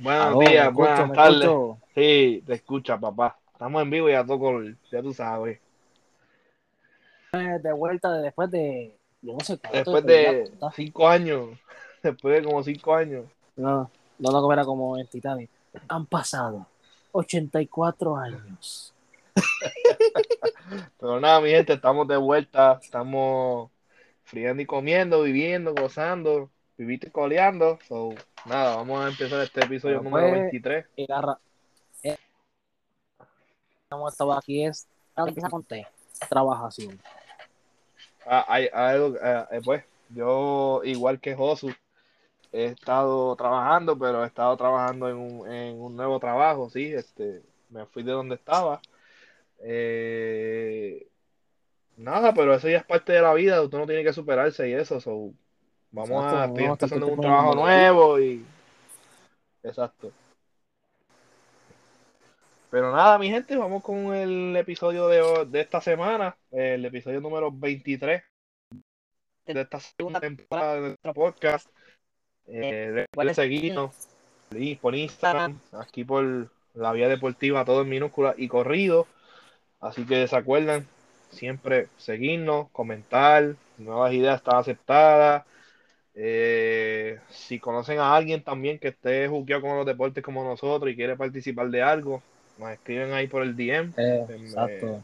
Buenos días, buenas tardes. Sí, te escucha, papá. Estamos en vivo y a todo ya tú sabes. De vuelta de después de, no sé Después de cinco años. Después de como cinco años. No, no lo era como el Titanic. Han pasado 84 años. Pero nada, mi gente, estamos de vuelta. Estamos friando y comiendo, viviendo, gozando, viviste coleando. So, nada, vamos a empezar este episodio número 23. Y garra, eh, estado aquí es, con T, trabajación. Ah, hay, algo, eh, eh, pues, yo, igual que Josu, he estado trabajando, pero he estado trabajando en un, en un nuevo trabajo, sí, este, me fui de donde estaba. nada, pero eso ya es parte de la vida, usted no tiene que superarse y eso, so, Vamos a, estoy empezando un trabajo nuevo y. Exacto. Pero nada, mi gente, vamos con el episodio de, de esta semana, el episodio número 23 de esta segunda temporada de nuestro podcast. Eh, recuerden seguirnos por Instagram, aquí por la vía deportiva, todo en minúscula y corrido. Así que se acuerdan, siempre seguirnos, comentar, nuevas ideas están aceptadas. Eh, si conocen a alguien también que esté jugueado con los deportes como nosotros y quiere participar de algo, nos escriben ahí por el DM. Eh, exacto.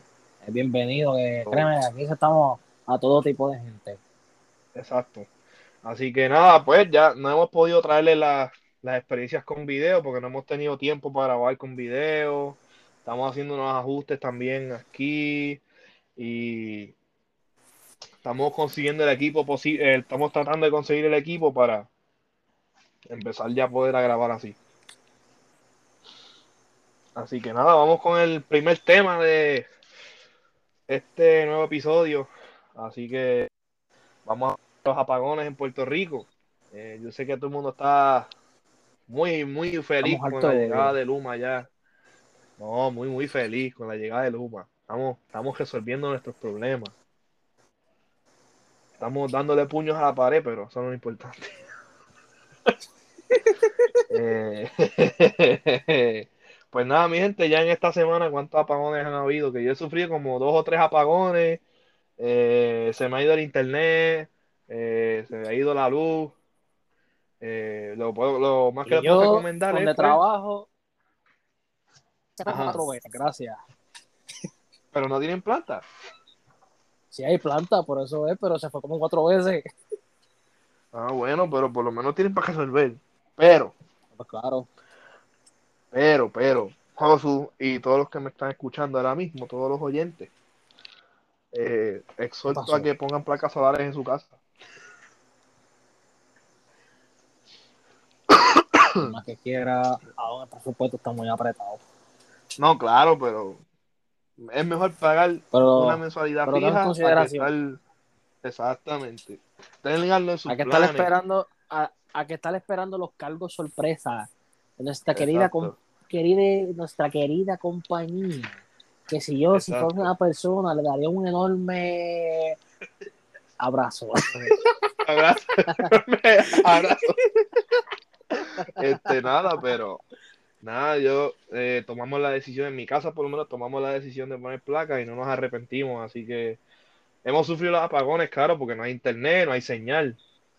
Es bienvenido. créeme, aquí estamos a todo tipo de gente. Exacto. Así que nada, pues ya no hemos podido traerle las experiencias con video porque no hemos tenido tiempo para grabar con video. Estamos haciendo unos ajustes también aquí. Y estamos consiguiendo el equipo posible, eh, estamos tratando de conseguir el equipo para empezar ya a poder grabar así. Así que nada, vamos con el primer tema de este nuevo episodio. Así que vamos a los apagones en Puerto Rico. Eh, yo sé que todo el mundo está muy, muy feliz con la llegada de Luma ya. No, muy, muy feliz con la llegada de Luma. Estamos, estamos resolviendo nuestros problemas. Estamos dándole puños a la pared, pero eso no es importante. Eh, pues nada, mi gente, ya en esta semana, ¿cuántos apagones han habido? Que yo he sufrido como dos o tres apagones. Eh, se me ha ido el internet, eh, se me ha ido la luz. lo, lo, más que le puedo recomendar es. Pues, trabajo. gracias. Pero no tienen planta. Si hay planta, por eso es, pero se fue como cuatro veces. Ah, bueno, pero por lo menos tienen para resolver. Pero. Pues claro. Pero, pero, Josu y todos los que me están escuchando ahora mismo, todos los oyentes, eh, exhorto a que pongan placas solares en su casa. Más que quiera, ahora por supuesto está muy apretado. No, claro, pero es mejor pagar una mensualidad fija exactamente. A que estar esperando a, que estar esperando los cargos sorpresa de nuestra querida querida nuestra querida compañía. Que si yo si fuera una persona le daría un enorme abrazo. Abrazo. Abrazo. Este nada pero nada, yo eh, tomamos la decisión, en mi casa por lo menos tomamos la decisión de poner placas y no nos arrepentimos, así que hemos sufrido los apagones, claro, porque no hay internet, no hay señal,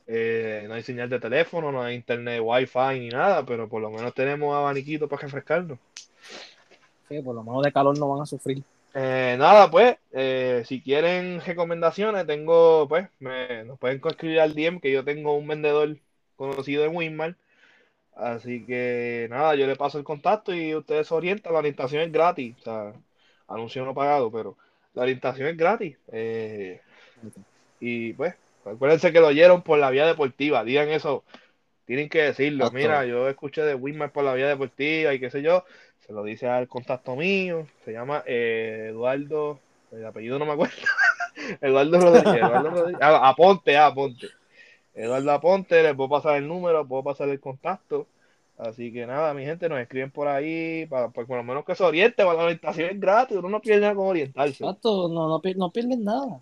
eh, no hay señal de teléfono, no hay internet, wifi ni nada, pero por lo menos tenemos abaniquito para refrescarnos. Sí, por lo menos de calor no van a sufrir. Eh, nada, pues, si quieren recomendaciones, tengo, pues, me, nos pueden escribir al DM que yo tengo un vendedor conocido en Winmar Así que nada, yo le paso el contacto y ustedes se orientan. La orientación es gratis. O sea, anuncio no pagado, pero la orientación es gratis. Eh, y pues, acuérdense que lo oyeron por la vía deportiva. Digan eso, tienen que decirlo. Mira, yo escuché de Winmar por la vía deportiva y qué sé yo. Se lo dice al contacto mío. Se llama eh, Eduardo. El apellido no me acuerdo. Eduardo Rodríguez. Eduardo Rodríguez. Ah, aponte, ah, aponte. Eduardo Aponte, les puedo pasar el número, puedo pasar el contacto. Así que nada, mi gente, nos escriben por ahí, para, pues, por lo menos que se oriente, para la orientación es gratis, uno no pierde nada con orientarse. Exacto, no, no, no pierden nada.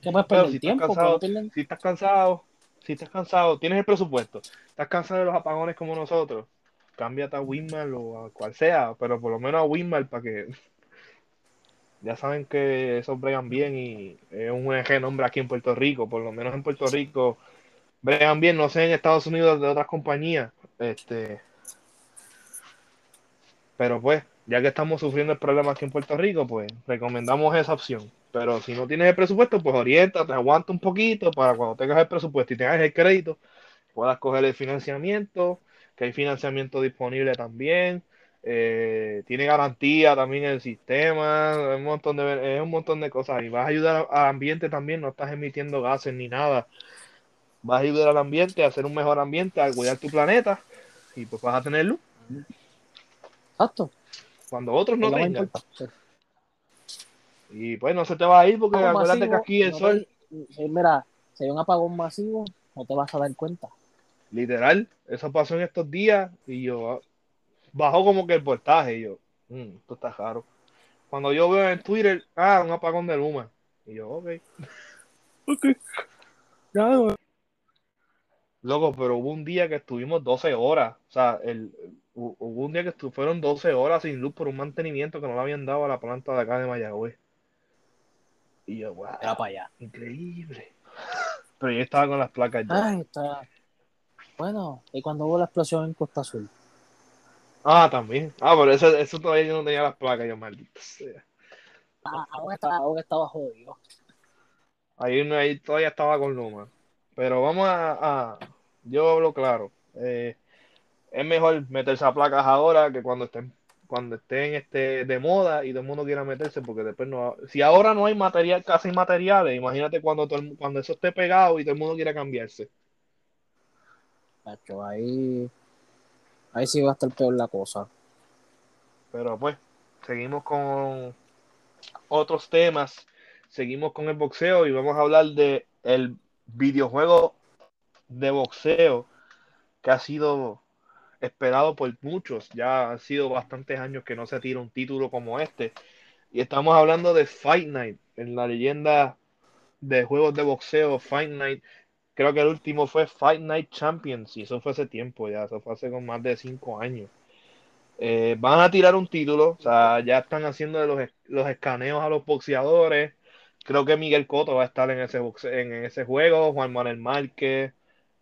¿Qué puedes perder si tiempo? Estás cansado, Si estás cansado, si estás cansado, tienes el presupuesto, estás cansado de los apagones como nosotros, cámbiate a Winmar o a cual sea, pero por lo menos a Winmar para que ya saben que esos bregan bien y es un eje nombre aquí en Puerto Rico, por lo menos en Puerto Rico bregan bien, no sé en Estados Unidos de otras compañías, este, pero pues, ya que estamos sufriendo el problema aquí en Puerto Rico, pues recomendamos esa opción. Pero si no tienes el presupuesto, pues orienta, te aguanta un poquito para cuando tengas el presupuesto y tengas el crédito, puedas coger el financiamiento, que hay financiamiento disponible también. Eh, tiene garantía también el sistema, un montón de, es un montón de cosas y vas a ayudar al ambiente también, no estás emitiendo gases ni nada, vas a ayudar al ambiente a hacer un mejor ambiente, a cuidar tu planeta y pues vas a tener luz. Exacto. Cuando otros no tengan. Y pues no se te va a ir porque acuérdate que aquí el sol. mira, si hay un apagón masivo, no te vas a dar cuenta. Literal, eso pasó en estos días y yo ah, bajó como que el voltaje y yo, mmm, esto está raro. Cuando yo veo en Twitter, ah, un apagón de Luma. Y yo, ok. Ok. Ya, Loco, pero hubo un día que estuvimos 12 horas. O sea, el, hubo un día que fueron 12 horas sin luz por un mantenimiento que no le habían dado a la planta de acá de Mayagüez. Y yo, wow. Era para allá. Increíble. Pero yo estaba con las placas ya. Ay, está. Bueno, y cuando hubo la explosión en Costa Azul. Ah, también. Ah, pero eso, eso todavía yo no tenía las placas, yo maldito sea. Ah, aún estaba, estaba jodido. Ahí, ahí todavía estaba con Luma. Pero vamos a, yo hablo claro. Eh, es mejor meterse a placas ahora que cuando estén cuando estén este, de moda y todo el mundo quiera meterse, porque después no. Si ahora no hay material, casi materiales, imagínate cuando, cuando eso esté pegado y todo el mundo quiera cambiarse. ahí, ahí sí va a estar peor la cosa. Pero pues, seguimos con otros temas, seguimos con el boxeo y vamos a hablar de el videojuego de boxeo que ha sido esperado por muchos. Ya han sido bastantes años que no se tira un título como este. Y estamos hablando de Fight Night, en la leyenda de juegos de boxeo, Fight Night. Creo que el último fue Fight Night Champions, y eso fue hace tiempo ya, eso fue hace con más de cinco años. Eh, van a tirar un título, o sea, ya están haciendo los, los escaneos a los boxeadores. Creo que Miguel Cotto va a estar en ese, en ese juego, Juan Manuel Márquez,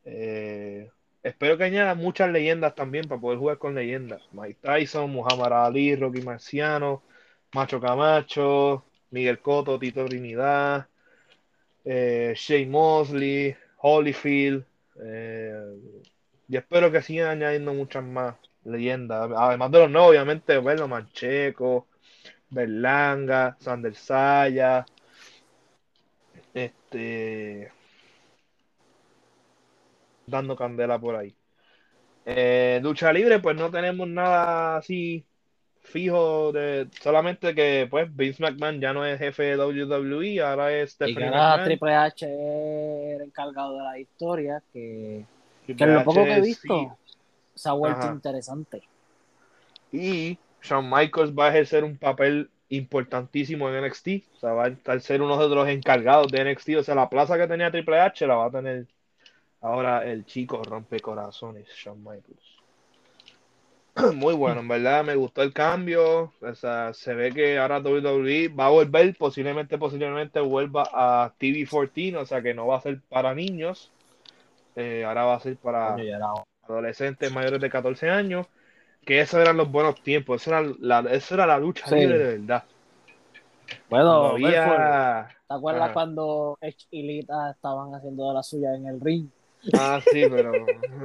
eh, espero que añada muchas leyendas también para poder jugar con leyendas. Mike Tyson, Muhammad Ali, Rocky Marciano, Macho Camacho, Miguel Cotto, Tito Trinidad, eh, Shane Mosley, Holyfield. Eh, y espero que sigan añadiendo muchas más leyendas. Además de los nuevos, obviamente, bueno, Mancheco, Berlanga, Sander Saya. Este dando candela por ahí. Eh, lucha libre, pues no tenemos nada así fijo de solamente que pues Vince McMahon ya no es jefe de WWE, ahora es Stephanie y ahora Triple H era encargado de la historia, que, que lo poco que he visto se ha vuelto interesante. Y Shawn Michaels va a ejercer un papel importantísimo en NXT, o sea, va a ser uno de los encargados de NXT, o sea, la plaza que tenía Triple H la va a tener Ahora el chico rompe corazones, Shawn Michaels. Muy bueno, en verdad me gustó el cambio. O sea, se ve que ahora WWE va a volver, posiblemente, posiblemente vuelva a TV14, o sea que no va a ser para niños. Eh, ahora va a ser para adolescentes mayores de 14 años. Que esos eran los buenos tiempos, eso era la, eso era la lucha libre de verdad. Bueno, ¿te acuerdas cuando Edge y Lita estaban haciendo de la suya en el ring? Ah, sí, pero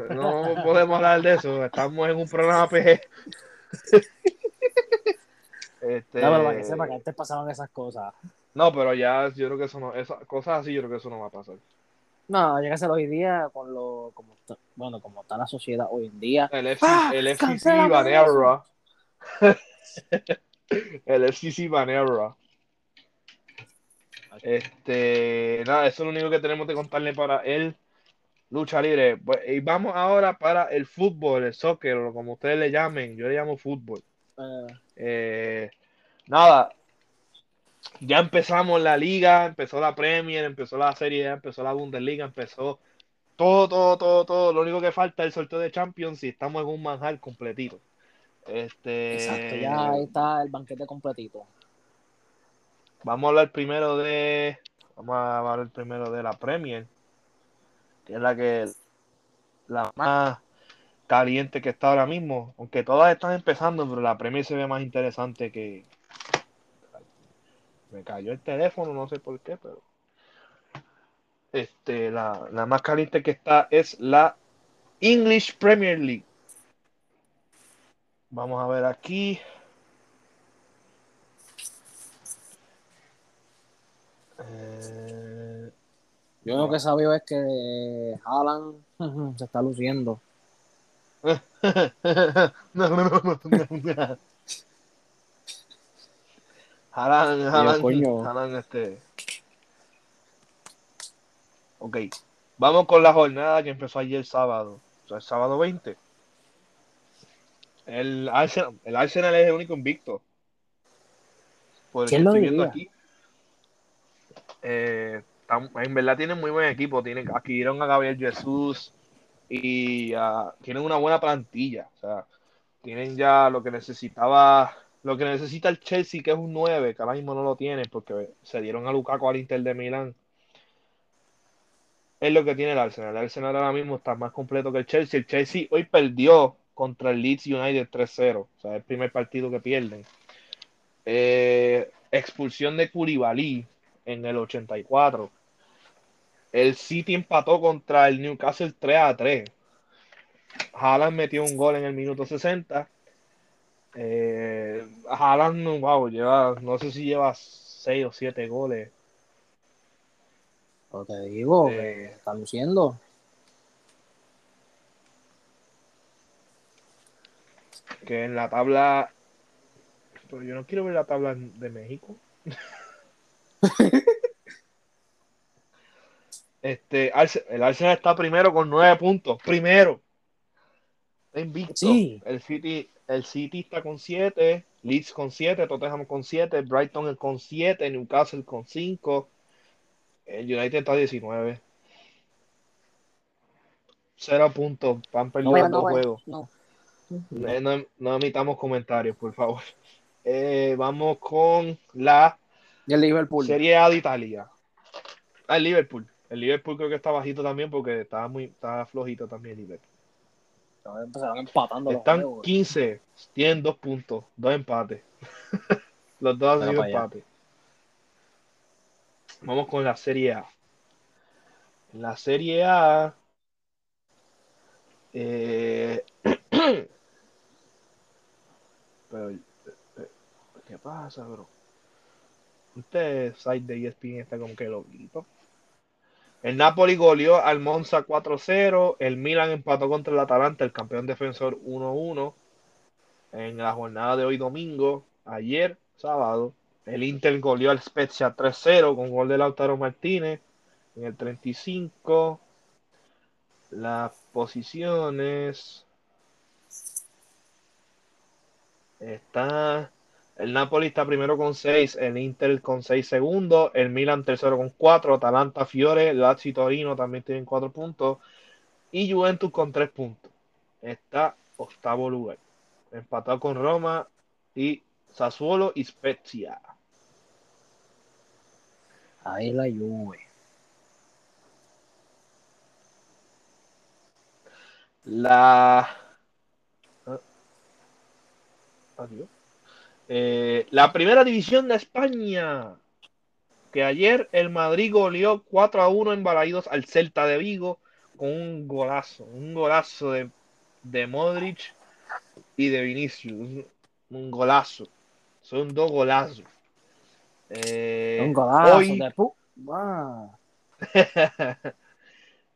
no podemos hablar de eso. Estamos en un programa PG. Este... No, pero para que sepa que antes pasaban esas cosas. No, pero ya yo creo que eso no, esas cosas así yo creo que eso no va a pasar. No, llega a ser hoy día con lo, como está, bueno, como está la sociedad hoy en día. El, FC, ¡Ah! el FCC Vanera. el FCC Vanera. Este, nada, eso es lo único que tenemos que contarle para él lucha libre. Pues, y vamos ahora para el fútbol, el soccer, o como ustedes le llamen. Yo le llamo fútbol. Ah. Eh, nada, ya empezamos la liga, empezó la Premier, empezó la Serie empezó la Bundesliga, empezó todo, todo, todo, todo. Lo único que falta es el sorteo de Champions y estamos en un manjar completito. Este... Exacto, ya está el banquete completito. Vamos a hablar primero de. Vamos a hablar primero de la Premier, que es la que la más caliente que está ahora mismo. Aunque todas están empezando, pero la Premier se ve más interesante que. Me cayó el teléfono, no sé por qué, pero. Este, la, la más caliente que está es la English Premier League. Vamos a ver aquí. Eh, Yo lo que sabía es que Haaland se está luciendo. Haaland, Haaland, Haaland, este. Ok, vamos con la jornada que empezó ayer sábado, o sea, el sábado 20. El Arsenal, el Arsenal es el único invicto. Por ¿Quién lo estoy aquí. Eh, en verdad tienen muy buen equipo. Tienen, adquirieron a Gabriel Jesús y tienen una buena plantilla. O sea, tienen ya lo que necesitaba, lo que necesita el Chelsea, que es un 9, que ahora mismo no lo tiene porque se dieron a Lukaku al Inter de Milán. Es lo que tiene el Arsenal. El Arsenal ahora mismo está más completo que el Chelsea. El Chelsea hoy perdió contra el Leeds United 3-0. O sea, el primer partido que pierden. Eh, expulsión de Koulibaly en el 84. El City empató contra el Newcastle 3 a 3. Haaland metió un gol en el minuto 60. Eh, Haaland, wow, lleva, no sé si lleva 6 o 7 goles. Pero te digo, eh, está luciendo. Que en la tabla. Pero yo no quiero ver la tabla de México. este, el Arsenal está primero con nueve puntos. Primero. Invicto. El City, el City está con siete. Leeds con siete. Tottenham con siete. Brighton con siete. Newcastle con cinco. El United está 19. Cero puntos. Van perdiendo dos juegos. No. No, emitamos comentarios, por favor. Eh, vamos con la y el Liverpool. Serie A de Italia. Ah, el Liverpool. El Liverpool creo que está bajito también porque estaba muy estaba flojito también el Liverpool. Empezaron empatando. Están 15, tienen dos puntos, dos empates. los dos han sido empates. Vamos con la Serie A. En la Serie A. Eh... Pero, eh, ¿qué pasa, bro? Este site de ESPN está como que loquito. El Napoli goleó al Monza 4-0. El Milan empató contra el Atalanta, el campeón defensor 1-1. En la jornada de hoy domingo, ayer, sábado. El Inter goleó al Spezia 3-0 con gol de Lautaro Martínez en el 35. Las posiciones. Está el Napoli está primero con 6, el Inter con 6 segundos, el Milan tercero con 4, Atalanta, Fiore, Lazio y Torino también tienen 4 puntos y Juventus con 3 puntos. Está octavo lugar, empatado con Roma y Sassuolo y Spezia. Ahí la Juve. La... Ah, adiós. Eh, la primera división de España. Que ayer el Madrid goleó 4 a 1 en Balaidos al Celta de Vigo con un golazo. Un golazo de, de Modric y de Vinicius. Un, golazo. Son dos golazos. Eh, un golazo hoy,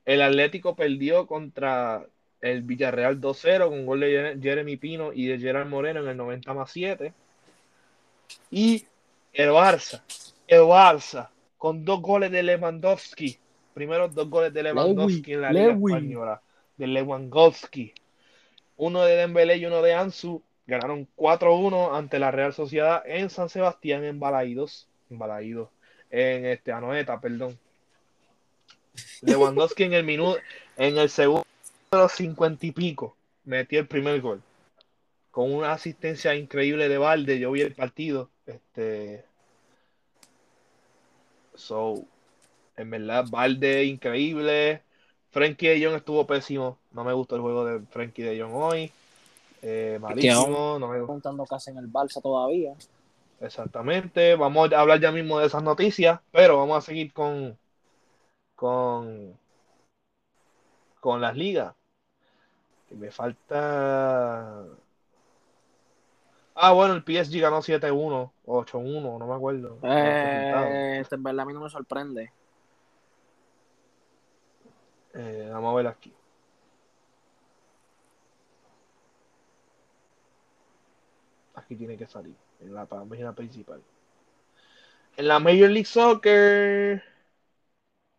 el Atlético perdió contra el Villarreal 2-0 con gol de Jeremy Pino y de Gerard Moreno en el 90 más 7. Y el Barça, el Barça, con dos goles de Lewandowski. Primero dos goles de Lewandowski en la Liga Española. De Lewandowski. Uno de Dembélé y uno de Ansu. Ganaron 4-1 ante la Real Sociedad en San Sebastián, en Balaídos. En Balaídos. En este, Anoeta, perdón. Lewandowski en el minuto, en el segundo de los cincuenta y pico, metió el primer gol. Con una asistencia increíble de Valde. Yo vi el partido. Este. So, en verdad, Valde increíble. Frankie de Jong estuvo pésimo. No me gustó el juego de Frankie de Jong hoy. Eh, malísimo. No me contando casi en el Balsa todavía. Exactamente. Vamos a hablar ya mismo de esas noticias, pero vamos a seguir con con con las ligas. me falta. Ah, bueno, el PSG ganó 7-1 8-1, no me acuerdo. Eh, este, en verdad a mí no me sorprende. Eh, vamos a ver aquí. Aquí tiene que salir, en la página principal. En la Major League Soccer.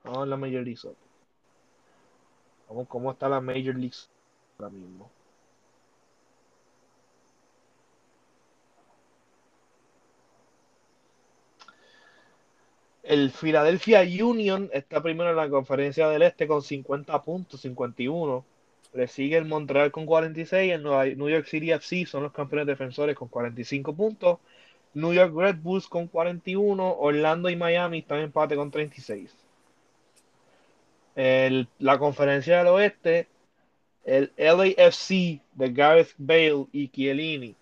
Vamos a la Major League Soccer. Vamos, ¿cómo está la Major League ahora mismo? El Philadelphia Union está primero en la conferencia del Este con 50 puntos, 51. Le sigue el Montreal con 46. El New York City FC son los campeones defensores con 45 puntos. New York Red Bulls con 41. Orlando y Miami están en empate con 36. la conferencia del oeste, el LAFC de Gareth Bale y Chiellini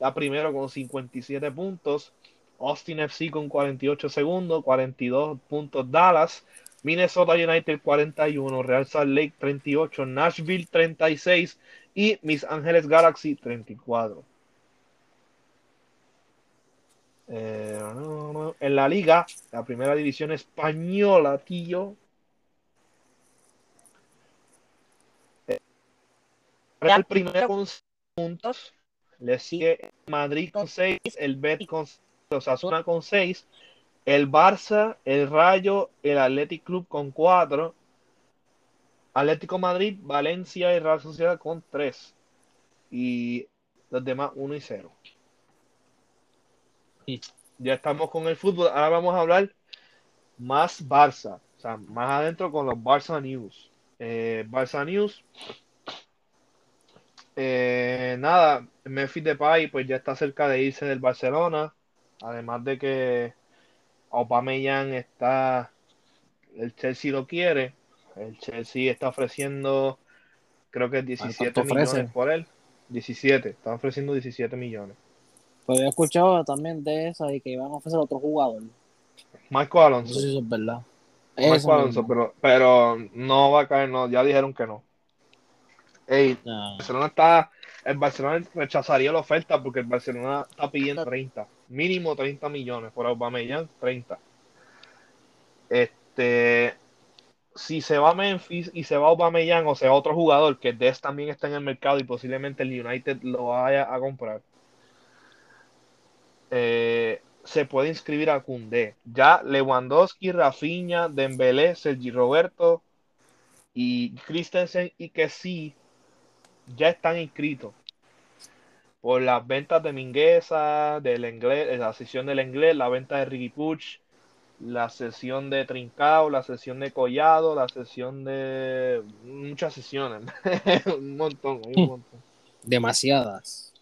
está primero con 57 puntos. Austin FC con 48 segundos, 42 puntos Dallas, Minnesota United 41, Real Salt Lake 38, Nashville 36 y Mis Ángeles Galaxy 34. Eh, en la liga, la primera división española, tío. Real primero con puntos. Le sigue Madrid con 6, el Betis con Osasuna con 6, el Barça, el Rayo, el Athletic Club con 4, Atlético Madrid, Valencia y Real Sociedad con 3 y los demás 1 y 0. Ya estamos con el fútbol, ahora vamos a hablar más Barça, o sea, más adentro con los Barça News. Eh, Barça News. Eh, nada, Memphis Depay pues ya está cerca de irse del Barcelona. Además de que Aubameyang está, el Chelsea lo quiere, el Chelsea está ofreciendo, creo que 17 millones por él. 17, está ofreciendo 17 millones. Pues he escuchado también de esa y que iban a ofrecer otro jugador. Marco Alonso. No sé si eso es verdad. Marco Alonso, pero, pero no va a caer, no, ya dijeron que no. Ey, Barcelona está, el Barcelona rechazaría la oferta porque el Barcelona está pidiendo 30 mínimo 30 millones por Aubameyang, 30. Este, si se va Memphis y se va Aubameyang o sea otro jugador que Des también está en el mercado y posiblemente el United lo vaya a comprar, eh, se puede inscribir a Cundé. Ya Lewandowski, Rafinha, Dembélé, Sergi Roberto y Christensen y que sí ya están inscritos por las ventas de Mingueza, del inglés, la sesión del inglés, la venta de Ricky Puch, la sesión de Trincao, la sesión de Collado, la sesión de muchas sesiones, un montón, un montón. Demasiadas.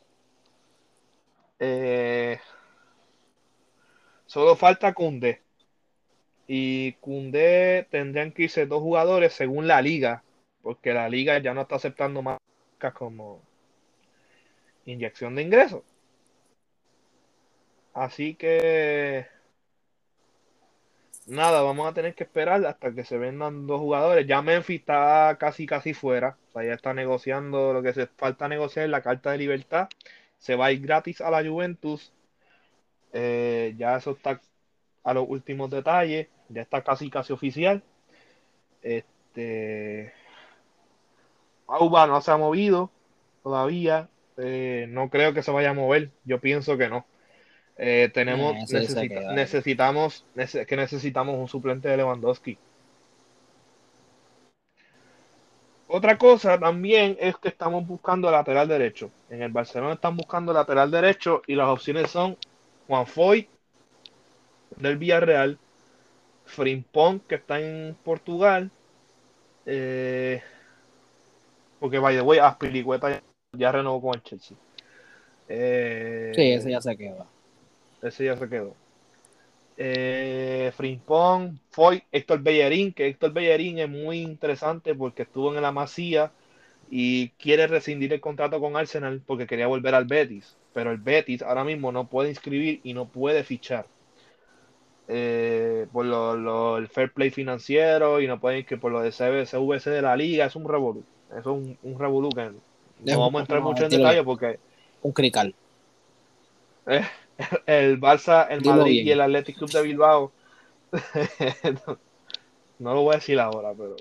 Eh, solo falta Cunde. Y Cunde tendrían que irse dos jugadores según la liga, porque la liga ya no está aceptando más como inyección de ingresos. Así que nada, vamos a tener que esperar hasta que se vendan dos jugadores. Ya Memphis está casi casi fuera, o sea, ya está negociando lo que se falta negociar la carta de libertad. Se va a ir gratis a la Juventus. Eh, ya eso está a los últimos detalles, ya está casi casi oficial. Este Auba no se ha movido todavía. Eh, no creo que se vaya a mover. Yo pienso que no. Eh, tenemos, necesitamos, que necesitamos un suplente de Lewandowski. Otra cosa también es que estamos buscando lateral derecho. En el Barcelona están buscando lateral derecho y las opciones son Juan Foy del Villarreal, Frimpong, que está en Portugal. Eh, porque, by the way, Aspilicueta ya, renovó con el Chelsea. Eh, sí, ese ya se quedó. Ese ya se quedó. Eh, Frimpong, Foy, Héctor Bellerín, que Héctor Bellerín es muy interesante porque estuvo en la Masía y quiere rescindir el contrato con Arsenal porque quería volver al Betis. Pero el Betis ahora mismo no puede inscribir y no puede fichar. Eh, por lo, el fair play financiero y no pueden que por lo de CVC de la liga es un revolú. es un, un revolú que no vamos a entrar mucho en detalle porque. Un crical. Eh, el Barça, el Madrid y el Athletic Club de Bilbao. no, lo voy a decir ahora, pero.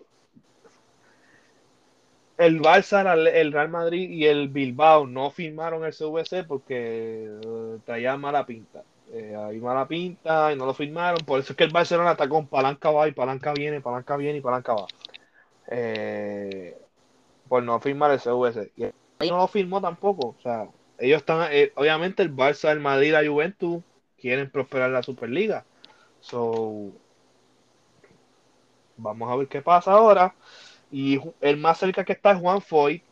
El Barça, el Real Madrid y el Bilbao no firmaron el CVC porque eh, traía mala pinta. Eh, hay mala pinta y no lo firmaron. Por eso es que el Barcelona está con palanca va y palanca viene, palanca viene y palanca va. Eh, por no firmar el CVC. Y no lo firmó tampoco. O sea, ellos están, eh, obviamente el Barça, el Madrid, la Juventus quieren prosperar la Superliga. So, vamos a ver qué pasa ahora. Y el más cerca que está es Juan Foy,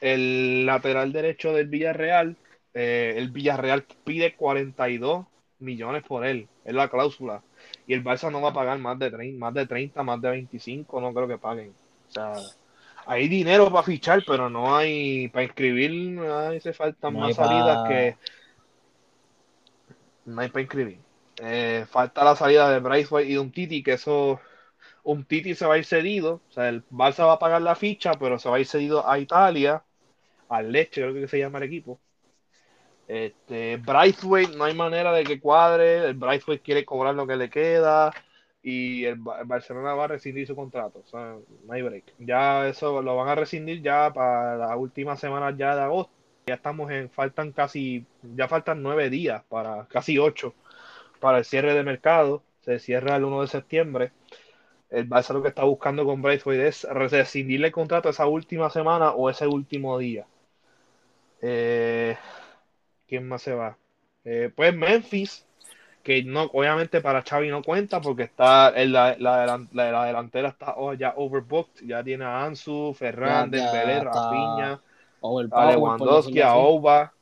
el lateral derecho del Villarreal. Eh, el Villarreal pide 42 millones por él, es la cláusula. Y el Barça no va a pagar más de 30, más de 30, más de 25, no creo que paguen. O sea, hay dinero para fichar, pero no hay para inscribir, hace falta más salidas que no hay para inscribir. Eh, falta la salida de Bryce y de un Titi, que eso un Titi se va a ir cedido, o sea, el Barça va a pagar la ficha, pero se va a ir cedido a Italia, al Leche, creo que se llama el equipo. Este, Braithwaite, no hay manera de que cuadre. El Braithwaite quiere cobrar lo que le queda. Y el, Barcelona va a rescindir su contrato. O sea, no hay break. Ya eso lo van a rescindir ya para la última semana ya de agosto. Ya estamos en, faltan casi, ya faltan nueve días para, casi ocho, para el cierre de mercado. Se cierra el 1 de septiembre. El Barça lo que está buscando con Braithwaite es rescindirle el contrato esa última semana o ese último día. Eh, ¿Quién más se va? Eh, pues Memphis, que no, obviamente para Xavi no cuenta porque está en la, la, la, delantera está oh, ya overbooked, ya tiene a Ansu, Fernández, Belé, Rafinha, a Lewandowski, a Oba,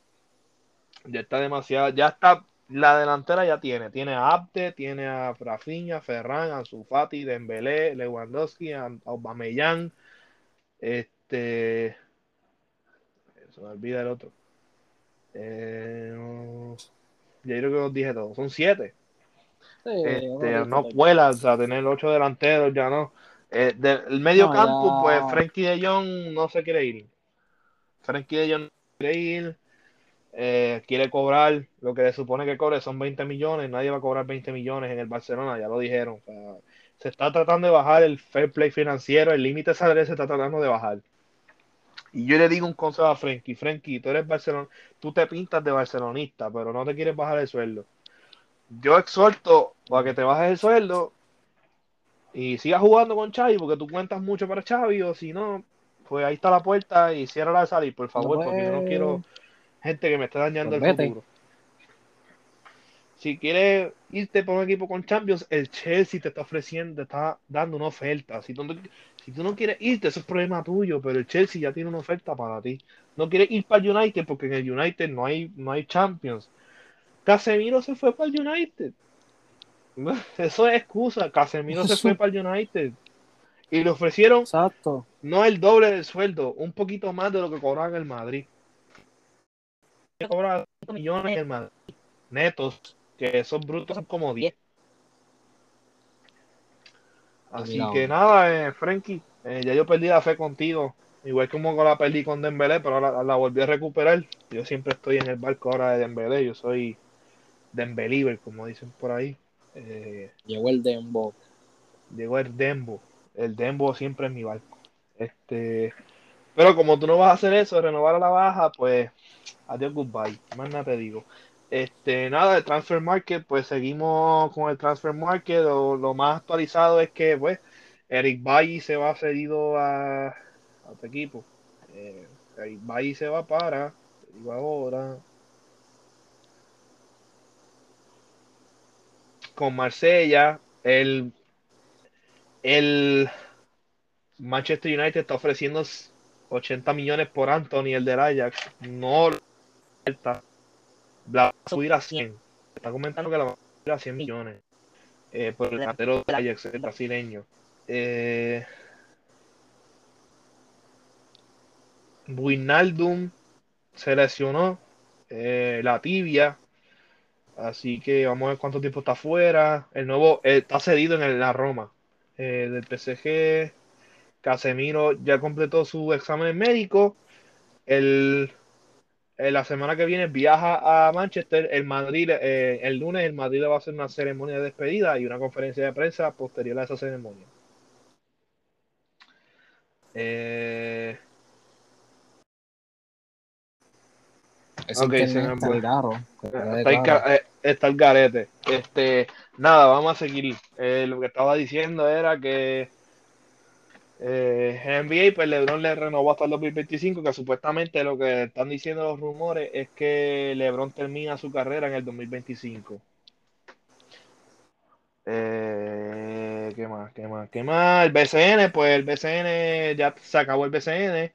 ya está demasiado, ya está, la delantera ya tiene, tiene a Abde, tiene a Rafinha, Ferran, Ansu Fati, Dembélé, Lewandowski, a Aubameyang, este, se me olvida el otro. Eh, ya creo que os dije todo. Son siete. este, no vuela, o sea, tener ocho delanteros ya no. Eh, del medio campo, pues Frankie de Jong no se quiere ir. Frankie de Jong no quiere ir. Eh, quiere cobrar lo que le supone que cobre son 20 millones. Nadie va a cobrar 20 millones en el Barcelona, ya lo dijeron. se está tratando de bajar el fair play financiero, el límite salarial se está tratando de bajar. Y yo le digo un consejo a Frenkie, Frenkie, tú eres Barcelona, tú te pintas de barcelonista, pero no te quieres bajar el sueldo. Yo exhorto a que te bajes el sueldo y sigas jugando con Xavi, porque tú cuentas mucho para Xavi, o si no, pues ahí está la puerta y cierra la salir, por favor, porque yo no quiero gente que me esté dañando el futuro. Si quieres irte por un equipo con Champions, el Chelsea te está ofreciendo, te está dando una oferta. Si tú, si tú no quieres irte, eso es problema tuyo, pero el Chelsea ya tiene una oferta para ti. No quieres ir para el United porque en el United no hay, no hay Champions. Casemiro se fue para el United. Eso es excusa. Casemiro se fue para el United. Y le ofrecieron Exacto. no el doble del sueldo, un poquito más de lo que cobraba en el Madrid. Cobraba millones en el Madrid. Netos, que esos brutos son como 10. Así que nada, eh, Frankie, eh, ya yo perdí la fe contigo. Igual como la perdí con Dembélé, pero ahora la volví a recuperar. Yo siempre estoy en el barco ahora de Dembélé. Yo soy Dembeliever, como dicen por ahí. Eh, llegó el Dembo. Llegó el Dembo. El Dembo siempre es mi barco. Este, pero como tú no vas a hacer eso, renovar a la baja, pues adiós, goodbye. Más nada te digo. Este, nada, de Transfer Market, pues seguimos con el Transfer Market. Lo, lo más actualizado es que, pues, Eric Bailly se va cedido a, a otro equipo. Eh, Eric Bailly se va para, digo ahora, con Marsella. El el Manchester United está ofreciendo 80 millones por Anthony, el del Ajax. No la va a subir a 100. Está comentando que la va a subir a 100 millones. Eh, por el delantero del Ajax, el brasileño. Eh, Buinaldum se lesionó eh, la tibia. Así que vamos a ver cuánto tiempo está fuera. El nuevo eh, está cedido en la Roma. Eh, del PSG. Casemiro ya completó su examen médico. El, la semana que viene viaja a Manchester. El Madrid, el lunes, el Madrid va a hacer una ceremonia de despedida y una conferencia de prensa posterior a esa ceremonia. Eh, okay, está, eh, está, el garete. Este, nada, vamos a seguir. Eh, lo que estaba diciendo era que eh, en NBA, pues LeBron le renovó hasta el 2025, que supuestamente lo que están diciendo los rumores es que LeBron termina su carrera en el 2025. Eh, ¿Qué más? ¿Qué más? ¿Qué más? El BCN, pues el BCN ya se acabó el BCN.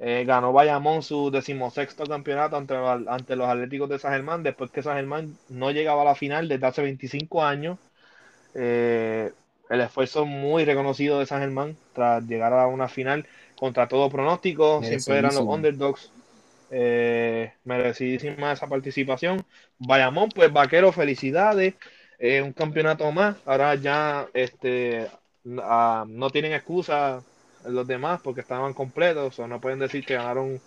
Eh, ganó Bayamón su decimosexto campeonato ante, ante, los Atléticos de San Germán, después que San Germán no llegaba a la final desde hace 25 años. Eh, el esfuerzo muy reconocido de San Germán tras llegar a una final contra todo pronóstico, siempre eran los underdogs. Eh, merecidísima esa participación. Bayamón, pues vaquero, felicidades. un campeonato más. Ahora ya este, ah, no tienen excusa los demás porque estaban completos. O no pueden decir que ganaron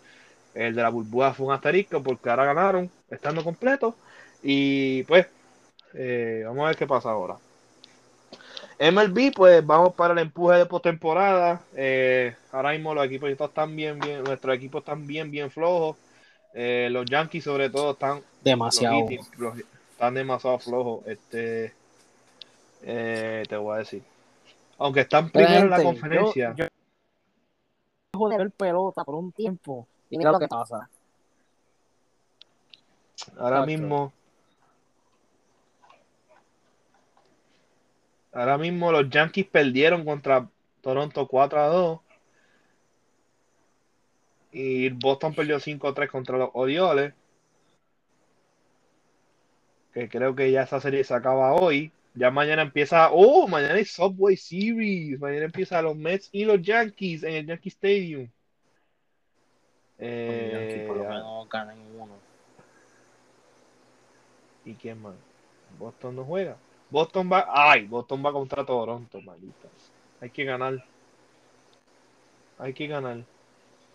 el de la burbuja fue un asterisco porque ahora ganaron estando completos. Y pues, eh, vamos a ver qué pasa ahora. MLB, pues vamos para el empuje de postemporada. Eh, ahora mismo los equipos están bien, bien, nuestros equipos están bien, bien flojos. Eh, los Yankees, sobre todo, están demasiado, están demasiado flojos. Este, te voy a decir, aunque están primero en la conferencia de ver pelota por un tiempo y mira lo que pasa. Ahora mismo. Ahora mismo los Yankees perdieron contra Toronto 4 a 2. Y Boston perdió 5 a 3 contra los Orioles. Que creo que ya esa serie se acaba hoy. Ya mañana empieza, oh, mañana es Subway Series. Mañana empieza los Mets y los Yankees en el Yankee Stadium. Eh, por lo menos ganan uno. ¿Y quién más? Boston no juega. Boston va, ay, Boston va contra Toronto, malditas. Hay que ganar. Hay que ganar.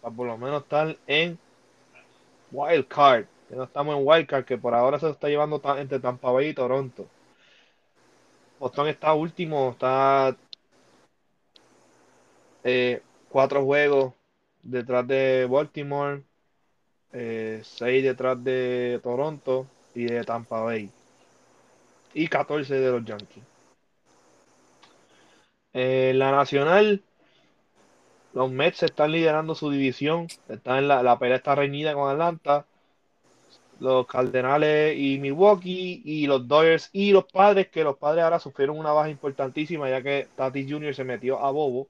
Para por lo menos estar en Wild Card. Que no estamos en Wild Card, que por ahora se está llevando entre Tampa Bay y Toronto. Boston está último, está eh, cuatro juegos detrás de Baltimore, eh, seis detrás de Toronto y de Tampa Bay. Y 14 de los Yankees. En la nacional, los Mets están liderando su división. Están en la, pelea está reñida con Atlanta los Cardenales y Milwaukee y los Dodgers y los padres, que los padres ahora sufrieron una baja importantísima ya que Tati Jr. se metió a bobo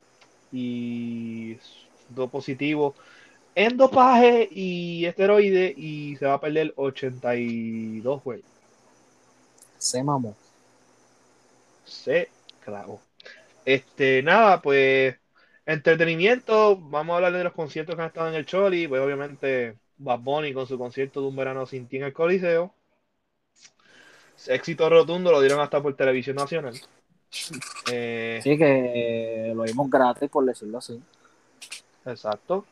y dos positivos en dopaje y esteroide y se va a perder 82 juegos. Se mamó. Se clavó. Este, nada, pues entretenimiento, vamos a hablar de los conciertos que han estado en el Choli, pues obviamente Bad Bunny con su concierto de un verano sin ti en el Coliseo. Éxito rotundo, lo dieron hasta por televisión nacional. Eh, sí, que lo vimos gratis, por decirlo así. Exacto.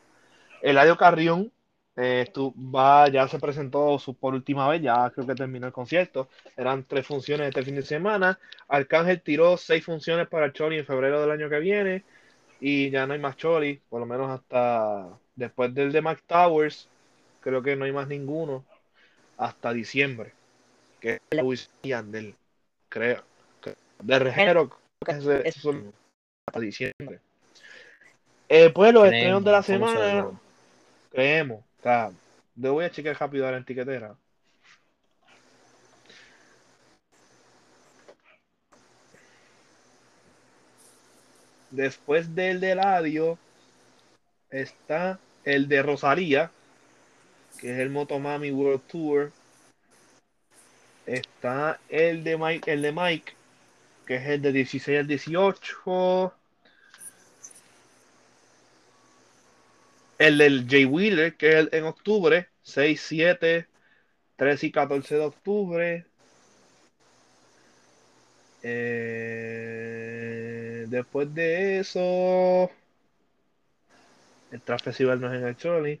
Eladio Carrión eh, va, ya se presentó su, por última vez, ya creo que terminó el concierto. Eran tres funciones este fin de semana. Arcángel tiró seis funciones para el Choli en febrero del año que viene. Y ya no hay más Choli, por lo menos hasta después del de Mac Towers creo que no hay más ninguno hasta diciembre. Que es Luis y Andel, creo. De Rejero, creo que es, hasta diciembre. Eh, pues los estrenos de la semana, creemos. Sea, le voy a checar rápido a la etiquetera. Después del de Ladio está el de Rosalía, que es el Motomami World Tour. Está el de Mike, el de Mike, que es el de 16 al 18. El del Jay Wheeler, que es en octubre, 6, 7, 13 y 14 de octubre. Eh, después de eso, el Trap Festival no es en el Choli.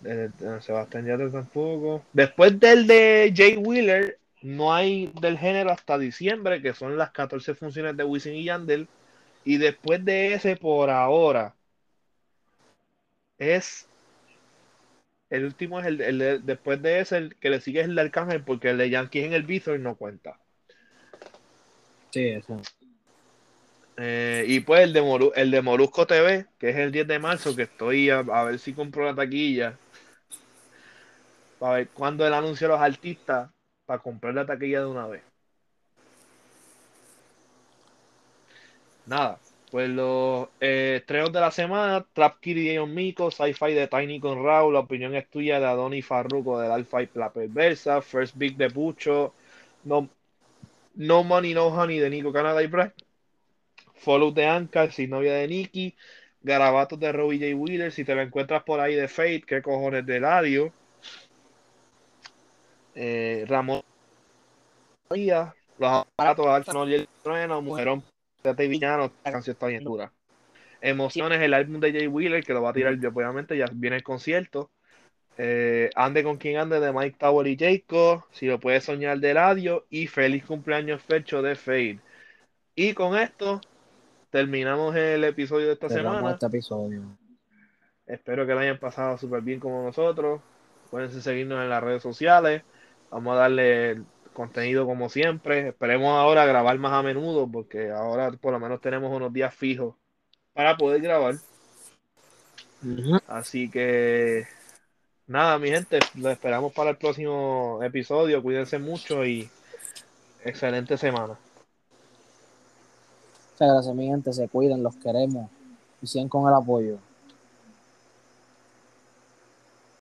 De, Sebastián Yatra tampoco. Después del de Jay Wheeler, no hay del género hasta diciembre, que son las 14 funciones de Wisin y Yandel. Y después de ese, por ahora, es. El último es el, el después de ese, el que le sigue es el de Arcángel, porque el de Yankee en el Bithor no cuenta. Sí, eso. Eh, y pues el de, el de Molusco TV, que es el 10 de marzo, que estoy a, ver si compro la taquilla. Para ver cuándo el anuncio a los artistas para comprar la taquilla de una vez. Nada, pues los eh, de la semana: Trap Kitty de Miko, Sci-Fi de Tiny con Raúl, La opinión es tuya de Adoni Farruko del Alpha y La Perversa, First Big de Pucho, No, no Money No Honey de Nico Canada y Brad, Follow de Anka, sin novia de Nicky, Garabatos de Robbie J. Wheeler, si te lo encuentras por ahí de Fate, qué cojones de Ladio. Eh, Ramón los aparatos de y el trueno, Mujerón, Y Villano, esta canción está bien dura. Emociones, el álbum de Jay Wheeler, que lo va a tirar, obviamente, ya viene el concierto. Eh, ande con quien ande de Mike Tower y Jacob, si lo puedes soñar de radio y feliz cumpleaños fecho de Fade. Y con esto terminamos el episodio de esta semana. Este episodio. Espero que lo hayan pasado súper bien como nosotros. Pueden seguirnos en las redes sociales. Vamos a darle contenido como siempre. Esperemos ahora grabar más a menudo porque ahora por lo menos tenemos unos días fijos para poder grabar. Así que nada, mi gente, lo esperamos para el próximo episodio. Cuídense mucho y excelente semana. Muchas gracias, mi gente. Se cuiden, los queremos y sigan con el apoyo.